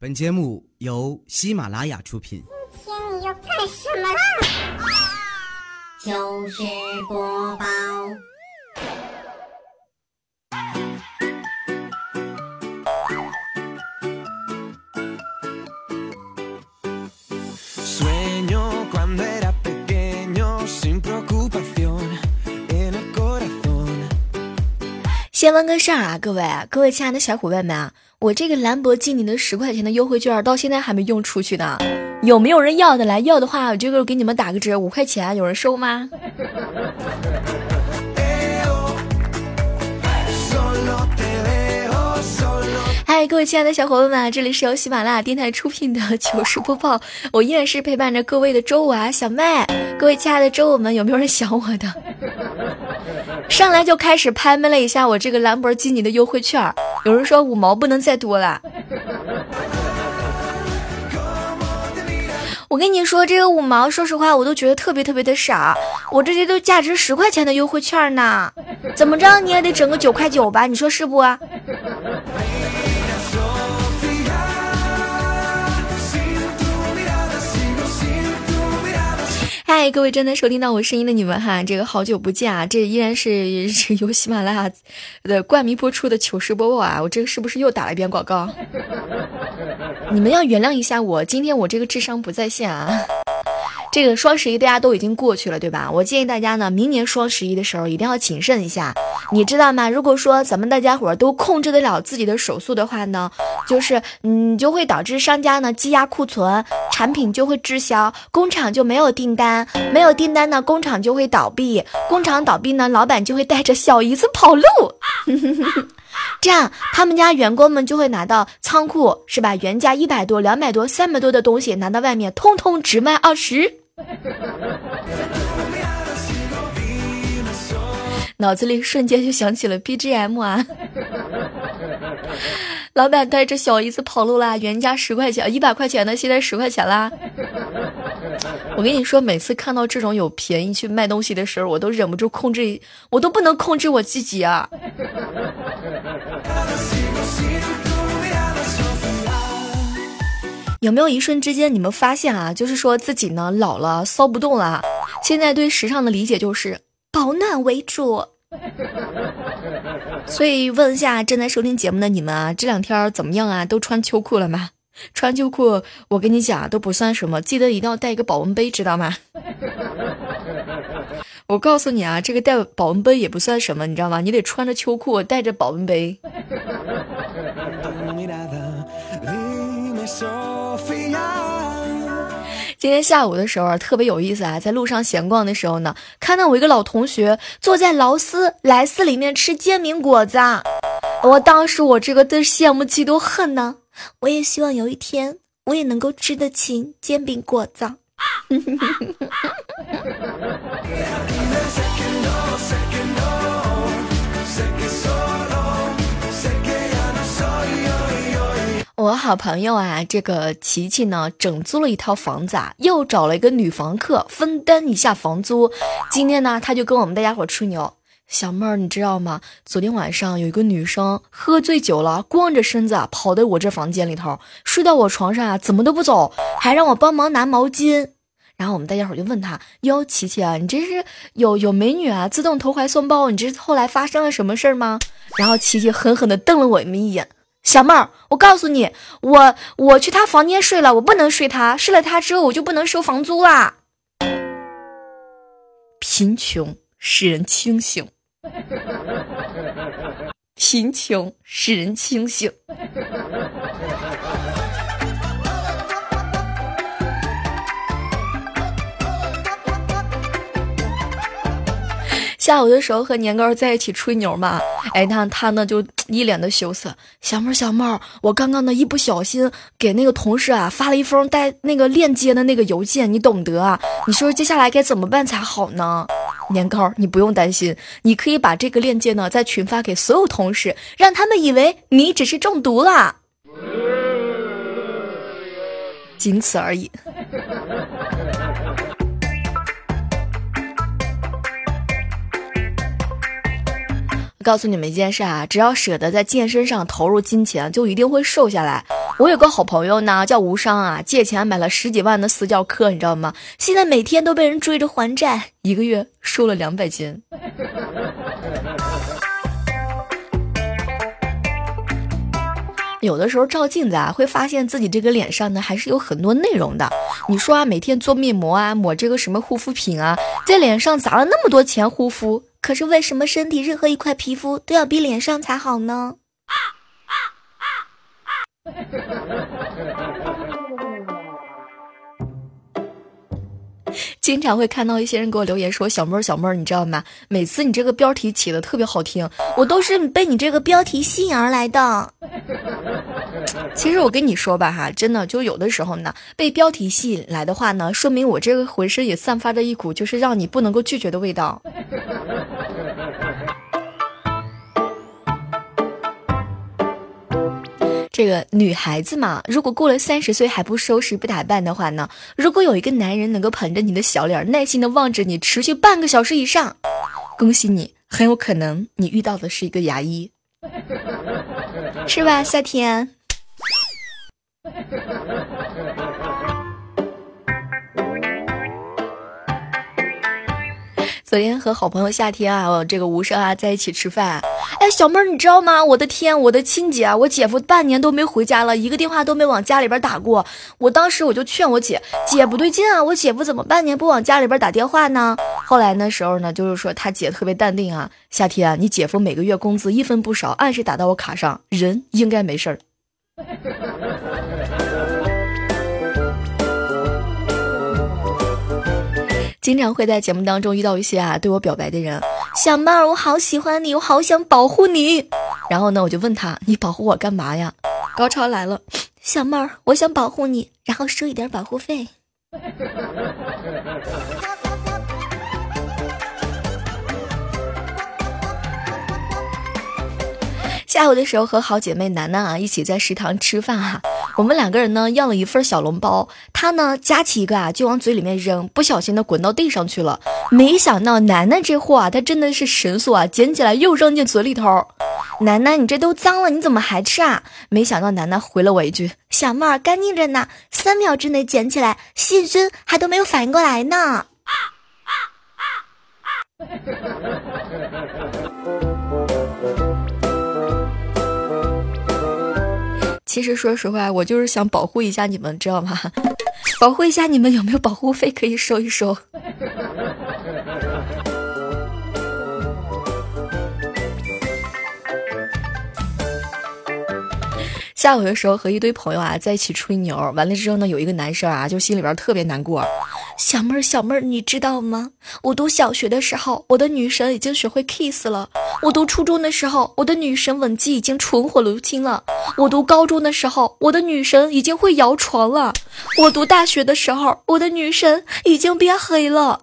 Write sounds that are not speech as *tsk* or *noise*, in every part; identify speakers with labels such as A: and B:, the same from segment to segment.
A: 本节目由喜马拉雅出品。
B: 今天你要干什么啦？
C: 就是播报。
D: 先问个事儿啊，各位各位亲爱的小伙伴们啊，我这个兰博基尼的十块钱的优惠券到现在还没用出去呢，有没有人要的来？要的话，我这个给你们打个折，五块钱，有人收吗？*laughs* 嗨，各位亲爱的小伙伴们，这里是由喜马拉雅电台出品的糗事播报，我依然是陪伴着各位的周五啊，小妹，各位亲爱的周五们，有没有人想我的？上来就开始拍卖了一下我这个兰博基尼的优惠券，有人说五毛不能再多了。我跟你说，这个五毛，说实话，我都觉得特别特别的傻。我这些都价值十块钱的优惠券呢，怎么着你也得整个九块九吧？你说是不？嗨，各位正在收听到我声音的你们哈，这个好久不见啊！这依然是由喜马拉雅的冠名播出的糗事播报啊！我这个是不是又打了一遍广告？你们要原谅一下我，今天我这个智商不在线啊。这个双十一大家都已经过去了，对吧？我建议大家呢，明年双十一的时候一定要谨慎一下，你知道吗？如果说咱们大家伙都控制得了自己的手速的话呢，就是嗯，就会导致商家呢积压库存，产品就会滞销，工厂就没有订单，没有订单呢，工厂就会倒闭，工厂倒闭呢，老板就会带着小姨子跑路。*laughs* 这样，他们家员工们就会拿到仓库是吧？原价一百多、两百多、三百多的东西，拿到外面，通通只卖二十。*laughs* 脑子里瞬间就想起了 BGM 啊！*laughs* 老板带着小姨子跑路啦，原价十块钱，一百块钱的，现在十块钱啦。我跟你说，每次看到这种有便宜去卖东西的时候，我都忍不住控制，我都不能控制我自己啊！有没有一瞬之间，你们发现啊，就是说自己呢老了，骚不动了，现在对时尚的理解就是保暖为主。*laughs* 所以问一下正在收听节目的你们啊，这两天怎么样啊？都穿秋裤了吗？穿秋裤，我跟你讲都不算什么，记得一定要带一个保温杯，知道吗？*laughs* 我告诉你啊，这个带保温杯也不算什么，你知道吗？你得穿着秋裤，带着保温杯。*laughs*
E: Tu mirada, dime Sofía.
D: 今天下午的时候啊，特别有意思啊，在路上闲逛的时候呢，看到我一个老同学坐在劳斯莱斯里面吃煎饼果子啊，我当时我这个的羡慕嫉妒恨呢，我也希望有一天我也能够吃得起煎饼果子。*laughs* 我好朋友啊，这个琪琪呢，整租了一套房子啊，又找了一个女房客分担一下房租。今天呢，他就跟我们大家伙吹牛，小妹儿，你知道吗？昨天晚上有一个女生喝醉酒了，光着身子啊跑到我这房间里头，睡到我床上啊，怎么都不走，还让我帮忙拿毛巾。然后我们大家伙就问他：“哟，琪琪啊，你这是有有美女啊，自动投怀送抱，你这后来发生了什么事儿吗？”然后琪琪狠狠地瞪了我们一眼。小妹儿，我告诉你，我我去他房间睡了，我不能睡他，睡了他之后我就不能收房租啦。贫穷使人清醒，贫穷使人清醒。下午的时候和年糕在一起吹牛嘛，哎，那他呢就一脸的羞涩。小妹儿，小妹儿，我刚刚呢一不小心给那个同事啊发了一封带那个链接的那个邮件，你懂得啊？你说接下来该怎么办才好呢？年糕，你不用担心，你可以把这个链接呢在群发给所有同事，让他们以为你只是中毒了，仅此而已。告诉你们一件事啊，只要舍得在健身上投入金钱，就一定会瘦下来。我有个好朋友呢，叫吴商啊，借钱买了十几万的私教课，你知道吗？现在每天都被人追着还债，一个月瘦了两百斤。*laughs* 有的时候照镜子啊，会发现自己这个脸上呢，还是有很多内容的。你说啊，每天做面膜啊，抹这个什么护肤品啊，在脸上砸了那么多钱护肤，可是为什么身体任何一块皮肤都要比脸上才好呢？啊啊啊啊经常会看到一些人给我留言说：“小妹儿，小妹儿，你知道吗？每次你这个标题起的特别好听，我都是被你这个标题吸引而来的。*laughs* ”其实我跟你说吧，哈，真的，就有的时候呢，被标题吸引来的话呢，说明我这个浑身也散发着一股就是让你不能够拒绝的味道。这个女孩子嘛，如果过了三十岁还不收拾不打扮的话呢，如果有一个男人能够捧着你的小脸，耐心的望着你持续半个小时以上，恭喜你，很有可能你遇到的是一个牙医，是吧，夏天？昨天和好朋友夏天啊，这个无声啊在一起吃饭。哎，小妹儿，你知道吗？我的天，我的亲姐，我姐夫半年都没回家了，一个电话都没往家里边打过。我当时我就劝我姐，姐不对劲啊，我姐夫怎么半年不往家里边打电话呢？后来那时候呢，就是说他姐特别淡定啊，夏天，你姐夫每个月工资一分不少，按时打到我卡上，人应该没事儿。经常会在节目当中遇到一些啊对我表白的人，小妹儿，我好喜欢你，我好想保护你。然后呢，我就问他，你保护我干嘛呀？高潮来了，小妹儿，我想保护你，然后收一点保护费。下午的时候和好姐妹楠楠啊一起在食堂吃饭哈，我们两个人呢要了一份小笼包，她呢夹起一个啊就往嘴里面扔，不小心的滚到地上去了。没想到楠楠这货啊，她真的是神速啊，捡起来又扔进嘴里头。楠楠，你这都脏了，你怎么还吃啊？没想到楠楠回了我一句：“小妹儿干净着呢，三秒之内捡起来，细菌还都没有反应过来呢。*laughs* ”其实说实话，我就是想保护一下你们，知道吗？*laughs* 保护一下你们，有没有保护费可以收一收？下午的时候和一堆朋友啊在一起吹牛，完了之后呢，有一个男生啊就心里边特别难过。小妹儿，小妹儿，你知道吗？我读小学的时候，我的女神已经学会 kiss 了；我读初中的时候，我的女神吻技已经纯火如青了；我读高中的时候，我的女神已经会摇床了；我读大学的时候，我的女神已经变黑了。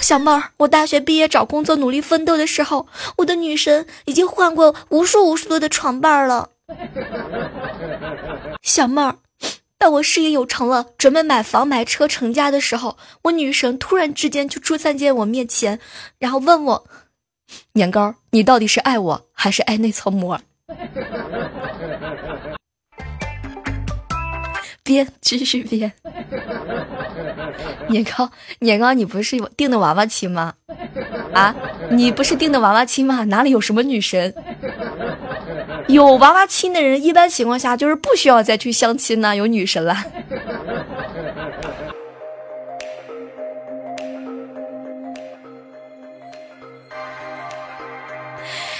D: 小妹儿，我大学毕业找工作努力奋斗的时候，我的女神已经换过无数无数多的床伴了。*laughs* 小妹儿，当我事业有成了，准备买房买车成家的时候，我女神突然之间就出现在我面前，然后问我：“年糕，你到底是爱我还是爱那层膜？” *laughs* 编，继续编。年糕，年糕，你不是订的娃娃亲吗？啊，你不是订的娃娃亲吗？哪里有什么女神？*laughs* 有娃娃亲的人，一般情况下就是不需要再去相亲呢，有女神了。*laughs*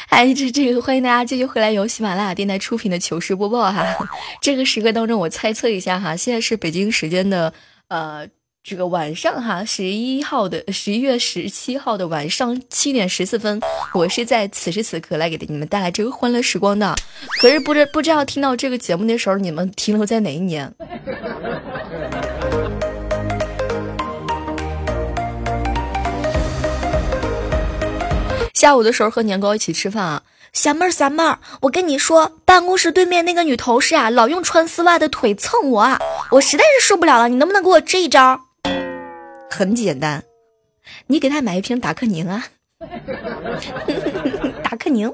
D: 哎，这这个欢迎大家继续回来，由喜马拉雅电台出品的糗事播报哈。这个时刻当中，我猜测一下哈，现在是北京时间的呃。这个晚上哈，十一号的十一月十七号的晚上七点十四分，我是在此时此刻来给你们带来这个欢乐时光的。可是不知不知道听到这个节目的时候，你们停留在哪一年？下午的时候和年糕一起吃饭啊，小妹儿小妹儿，我跟你说，办公室对面那个女同事啊，老用穿丝袜的腿蹭我啊，我实在是受不了了，你能不能给我支一招？很简单，你给他买一瓶达克宁啊，*laughs* 达克宁。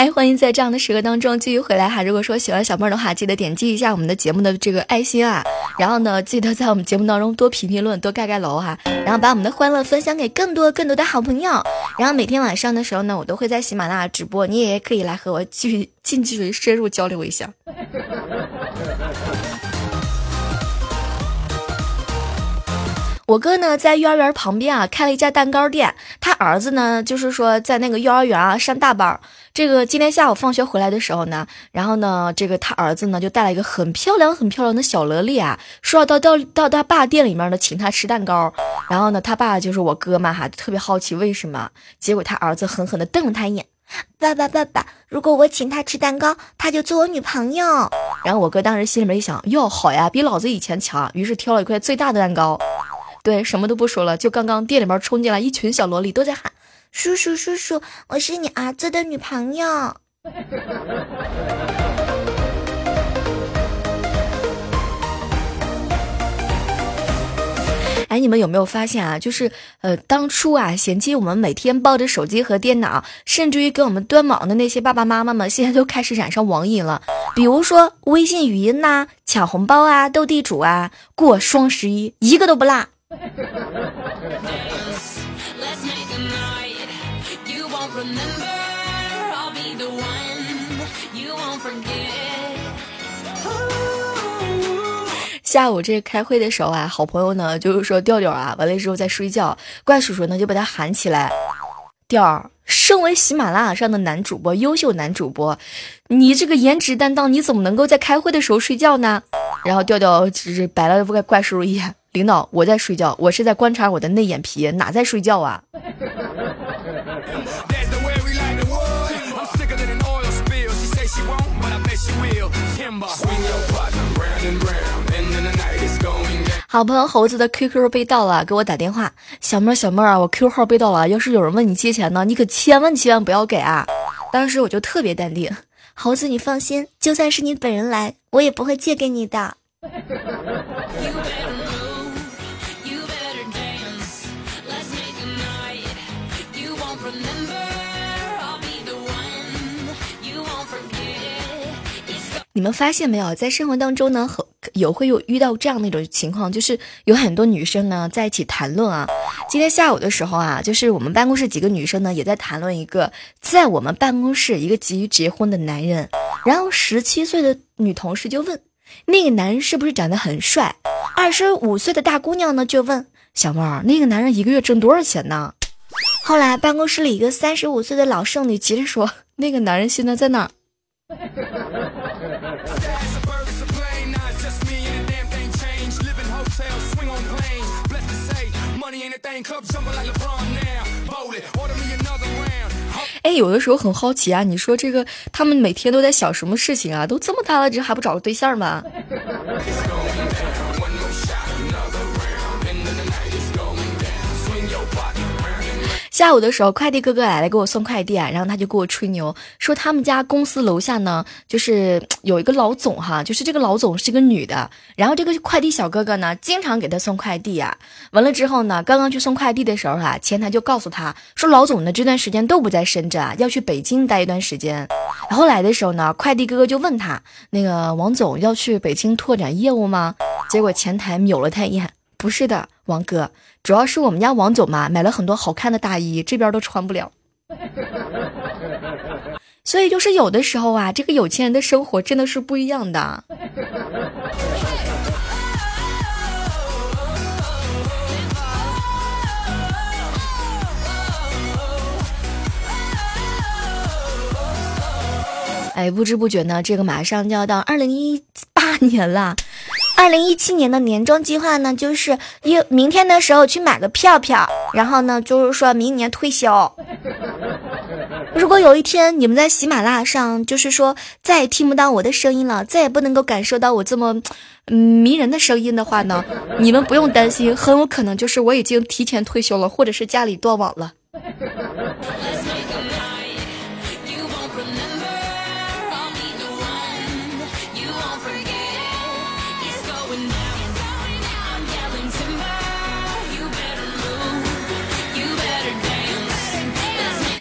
D: 嗨，欢迎在这样的时刻当中继续回来哈。如果说喜欢小妹儿的话，记得点击一下我们的节目的这个爱心啊，然后呢，记得在我们节目当中多评评论，多盖盖楼哈，然后把我们的欢乐分享给更多更多的好朋友。然后每天晚上的时候呢，我都会在喜马拉雅直播，你也可以来和我继续近距离深入交流一下。我哥呢，在幼儿园旁边啊开了一家蛋糕店。他儿子呢，就是说在那个幼儿园啊上大班。这个今天下午放学回来的时候呢，然后呢，这个他儿子呢就带了一个很漂亮、很漂亮的小萝莉啊，说要到到到他爸店里面呢请他吃蛋糕。然后呢，他爸就是我哥嘛哈，特别好奇为什么。结果他儿子狠狠地瞪了他一眼：“爸爸爸爸，如果我请他吃蛋糕，他就做我女朋友。”然后我哥当时心里面一想：“哟，好呀，比老子以前强。”于是挑了一块最大的蛋糕。对，什么都不说了。就刚刚店里面冲进来一群小萝莉，都在喊：“叔叔，叔叔，我是你儿子的女朋友。”哎，你们有没有发现啊？就是呃，当初啊，嫌弃我们每天抱着手机和电脑，甚至于给我们端网的那些爸爸妈妈们，现在都开始染上网瘾了。比如说微信语音呐、抢红包啊、斗地主啊、过双十一，一个都不落。下午这开会的时候啊，好朋友呢就是说调调啊，完了之后在睡觉，怪叔叔呢就把他喊起来，调儿，身为喜马拉雅上的男主播，优秀男主播，你这个颜值担当，你怎么能够在开会的时候睡觉呢？然后调调只是白了怪怪叔叔一眼。领导，我在睡觉，我是在观察我的内眼皮，哪在睡觉啊？好朋友猴子的 QQ 被盗了，给我打电话，小妹儿小妹儿啊，我 QQ 号被盗了，要是有人问你借钱呢，你可千万千万不要给啊！当时我就特别淡定，猴子你放心，就算是你本人来，我也不会借给你的。*laughs* 你们发现没有，在生活当中呢，很有会有遇到这样的一种情况，就是有很多女生呢在一起谈论啊。今天下午的时候啊，就是我们办公室几个女生呢也在谈论一个在我们办公室一个急于结婚的男人。然后十七岁的女同事就问那个男人是不是长得很帅？二十五岁的大姑娘呢就问小妹儿，那个男人一个月挣多少钱呢？后来办公室里一个三十五岁的老剩女急着说，那个男人现在在哪？哎，有的时候很好奇啊，你说这个他们每天都在想什么事情啊？都这么大了，这还不找个对象吗？下午的时候，快递哥哥来了，给我送快递啊，然后他就给我吹牛，说他们家公司楼下呢，就是有一个老总哈，就是这个老总是个女的，然后这个快递小哥哥呢，经常给他送快递啊。完了之后呢，刚刚去送快递的时候啊，前台就告诉他说，老总呢这段时间都不在深圳啊，要去北京待一段时间。然后来的时候呢，快递哥哥就问他，那个王总要去北京拓展业务吗？结果前台瞄了他一眼，不是的，王哥。主要是我们家王总嘛，买了很多好看的大衣，这边都穿不了。*laughs* 所以就是有的时候啊，这个有钱人的生活真的是不一样的。哎，不知不觉呢，这个马上就要到二零一八年了。二零一七年的年终计划呢，就是一明天的时候去买个票票，然后呢，就是说明年退休。如果有一天你们在喜马拉雅上，就是说再也听不到我的声音了，再也不能够感受到我这么迷人的声音的话呢，你们不用担心，很有可能就是我已经提前退休了，或者是家里断网了。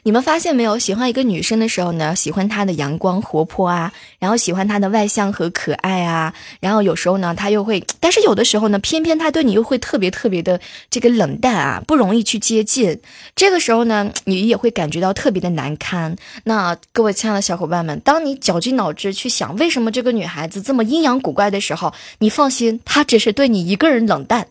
D: 你们发现没有？喜欢一个女生的时候呢，喜欢她的阳光活泼啊，然后喜欢她的外向和可爱啊，然后有时候呢，她又会，但是有的时候呢，偏偏她对你又会特别特别的这个冷淡啊，不容易去接近。这个时候呢，你也会感觉到特别的难堪。那各位亲爱的小伙伴们，当你绞尽脑汁去想为什么这个女孩子这么阴阳古怪的时候，你放心，她只是对你一个人冷淡。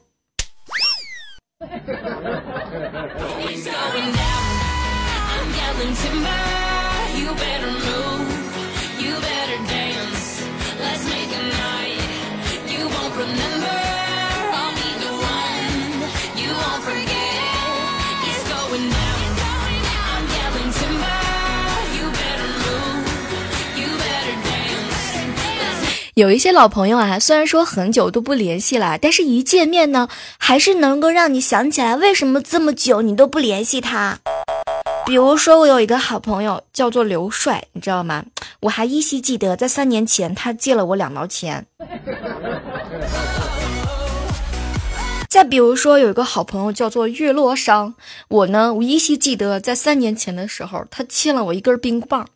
D: 有一些老朋友啊，虽然说很久都不联系了，但是一见面呢，还是能够让你想起来为什么这么久你都不联系他。比如说，我有一个好朋友叫做刘帅，你知道吗？我还依稀记得，在三年前他借了我两毛钱。再比如说，有一个好朋友叫做月落商，我呢，我依稀记得，在三年前的时候，他欠了我一根冰棒。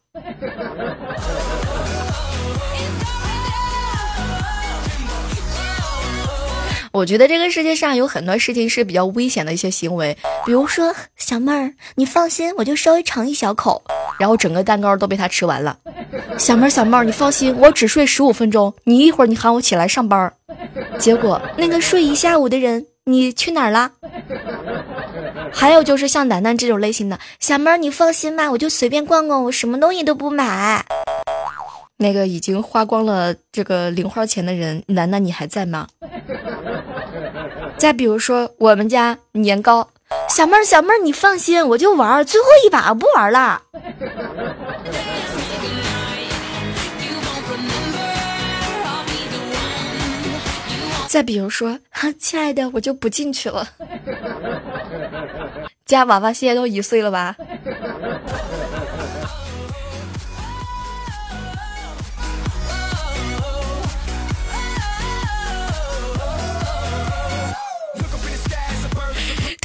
D: 我觉得这个世界上有很多事情是比较危险的一些行为，比如说小妹儿，你放心，我就稍微尝一小口，然后整个蛋糕都被他吃完了。小妹儿，小妹儿，你放心，我只睡十五分钟，你一会儿你喊我起来上班。结果那个睡一下午的人，你去哪儿了？还有就是像楠楠这种类型的，小妹儿，你放心吧，我就随便逛逛，我什么东西都不买。那个已经花光了这个零花钱的人，楠楠你还在吗？再比如说我们家年糕，小妹儿小妹儿你放心，我就玩最后一把，不玩了。再比如说，亲爱的，我就不进去了。家娃娃现在都一岁了吧？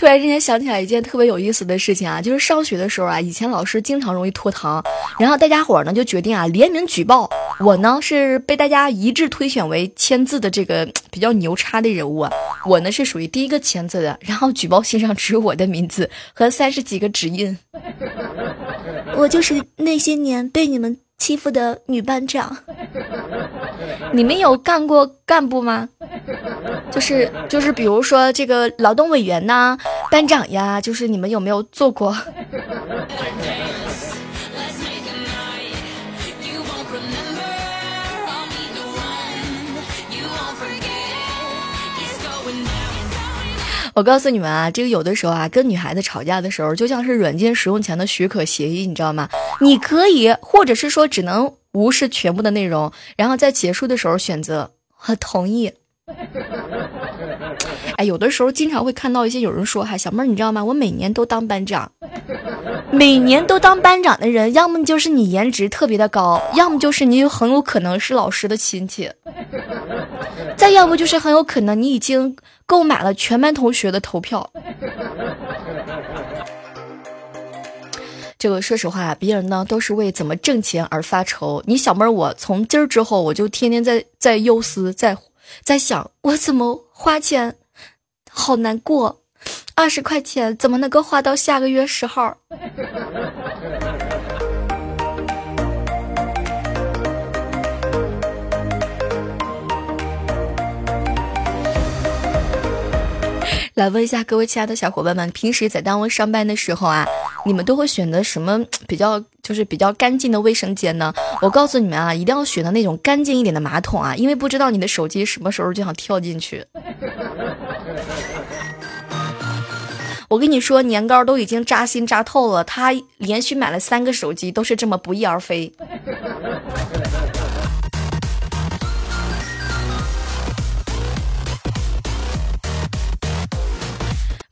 D: 突然之间想起来一件特别有意思的事情啊，就是上学的时候啊，以前老师经常容易拖堂，然后大家伙呢就决定啊联名举报。我呢是被大家一致推选为签字的这个比较牛叉的人物啊，我呢是属于第一个签字的，然后举报信上只有我的名字和三十几个指印，*laughs* 我就是那些年被你们欺负的女班长，*laughs* 你们有干过干部吗？就是就是，比如说这个劳动委员呐，班长呀，就是你们有没有做过？*laughs* 我告诉你们啊，这个有的时候啊，跟女孩子吵架的时候，就像是软件使用前的许可协议，你知道吗？你可以，或者是说只能无视全部的内容，然后在结束的时候选择我同意。*laughs* 哎，有的时候经常会看到一些有人说：“哈，小妹儿，你知道吗？我每年都当班长，每年都当班长的人，要么就是你颜值特别的高，要么就是你很有可能是老师的亲戚，再要不就是很有可能你已经购买了全班同学的投票。”这个说实话，别人呢都是为怎么挣钱而发愁，你小妹儿，我从今儿之后，我就天天在在忧思，在。在想我怎么花钱，好难过，二十块钱怎么能够花到下个月十号？来问一下各位亲爱的小伙伴们，平时在单位上班的时候啊，你们都会选择什么比较就是比较干净的卫生间呢？我告诉你们啊，一定要选择那种干净一点的马桶啊，因为不知道你的手机什么时候就想跳进去。我跟你说，年糕都已经扎心扎透了，他连续买了三个手机，都是这么不翼而飞。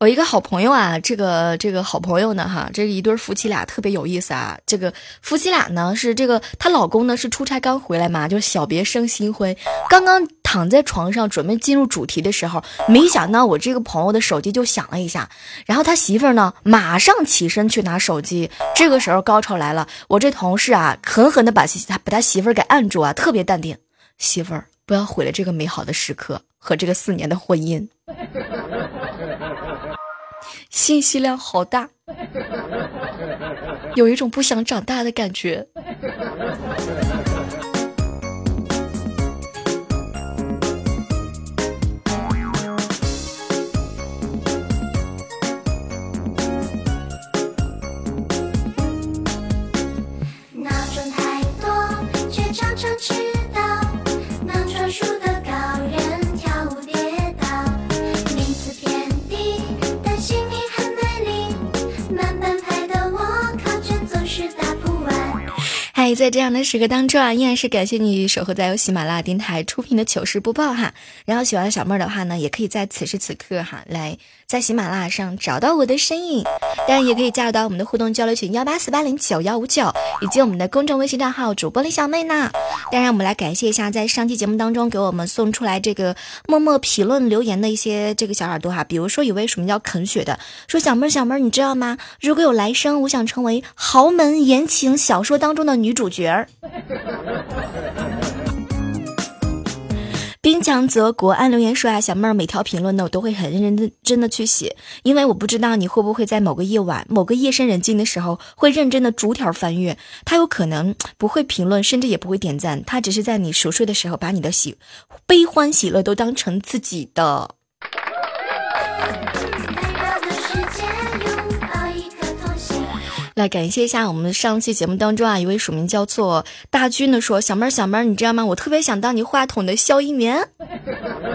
D: 我一个好朋友啊，这个这个好朋友呢，哈，这一对夫妻俩特别有意思啊。这个夫妻俩呢是这个她老公呢是出差刚回来嘛，就小别胜新婚，刚刚躺在床上准备进入主题的时候，没想到我这个朋友的手机就响了一下，然后他媳妇儿呢马上起身去拿手机。这个时候高潮来了，我这同事啊狠狠的把他把他媳妇儿给按住啊，特别淡定，媳妇儿不要毁了这个美好的时刻和这个四年的婚姻。信息量好大，有一种不想长大的感觉。在这样的时刻当中啊，依然是感谢你守候在由喜马拉雅电台出品的糗事播报哈。然后喜欢小妹儿的话呢，也可以在此时此刻哈，来在喜马拉雅上找到我的身影，当然也可以加入到我们的互动交流群幺八四八零九幺五九，以及我们的公众微信账号主播李小妹呢。当然，我们来感谢一下在上期节目当中给我们送出来这个默默评论留言的一些这个小耳朵哈，比如说有位署名叫肯雪的说小妹儿小妹儿，你知道吗？如果有来生，我想成为豪门言情小说当中的女主角 *laughs* 儿。冰强则国安留言说啊，小妹儿每条评论呢，我都会很认真真的去写，因为我不知道你会不会在某个夜晚、某个夜深人静的时候，会认真的逐条翻阅。他有可能不会评论，甚至也不会点赞，他只是在你熟睡的时候，把你的喜悲欢喜乐都当成自己的。来感谢一下我们上期节目当中啊，一位署名叫做大军的说，小妹儿小妹儿，你知道吗？我特别想当你话筒的消音棉。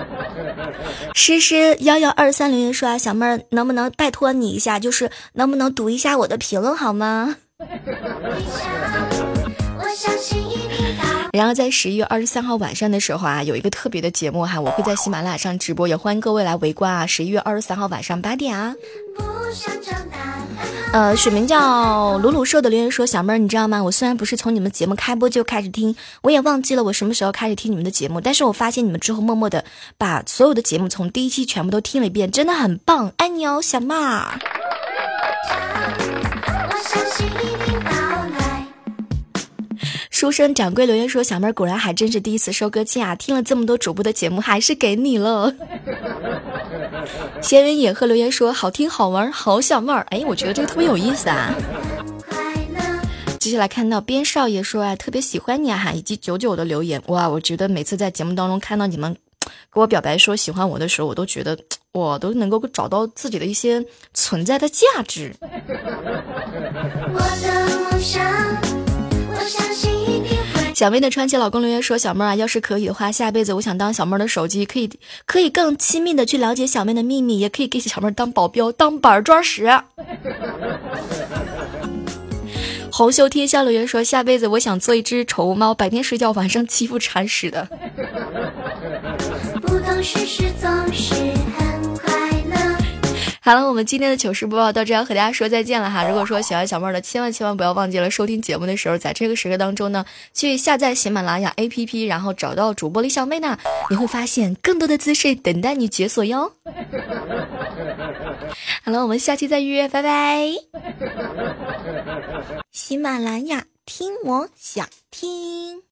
D: *laughs* 诗诗幺幺二三零零说啊，小妹儿能不能拜托你一下，就是能不能读一下我的评论好吗？
C: 我相信一定到。
D: 然后在十一月二十三号晚上的时候啊，有一个特别的节目哈，我会在喜马拉雅上直播，也欢迎各位来围观啊。十一月二十三号晚上八点啊。
C: 不想长大，
D: 呃，水名叫鲁鲁兽的留言说：“小妹儿，你知道吗？我虽然不是从你们节目开播就开始听，我也忘记了我什么时候开始听你们的节目，但是我发现你们之后默默的把所有的节目从第一期全部都听了一遍，真的很棒，爱你哦，小妹儿。”
C: 我相信一定到来。
D: 书生掌柜留言说：“小妹儿果然还真是第一次收割机啊！听了这么多主播的节目，还是给你了。”闲云野鹤留言说：“好听好玩，好小妹儿。”哎，我觉得这个特别有意思啊。接下来看到边少爷说啊，特别喜欢你啊，哈，以及九九的留言，哇，我觉得每次在节目当中看到你们给我表白说喜欢我的时候，我都觉得 *tsk* 我都能够找到自己的一些存在的价值。
C: 我的梦想，我相信。
D: 小妹的传奇老公留言说：“小妹啊，要是可以的话，下辈子我想当小妹的手机，可以可以更亲密的去了解小妹的秘密，也可以给小妹当保镖，当板砖使。”红袖贴笑留言说：“下辈子我想做一只宠物猫，白天睡觉，晚上欺负铲屎的。”
C: 不懂世事总是很。
D: 好了，我们今天的糗事播报到这，要和大家说再见了哈。如果说喜欢小妹儿的，千万千万不要忘记了收听节目的时候，在这个时刻当中呢，去下载喜马拉雅 APP，然后找到主播李小妹呢，你会发现更多的姿势等待你解锁哟。*laughs* 好了，我们下期再约，拜拜。喜马拉雅听我想听。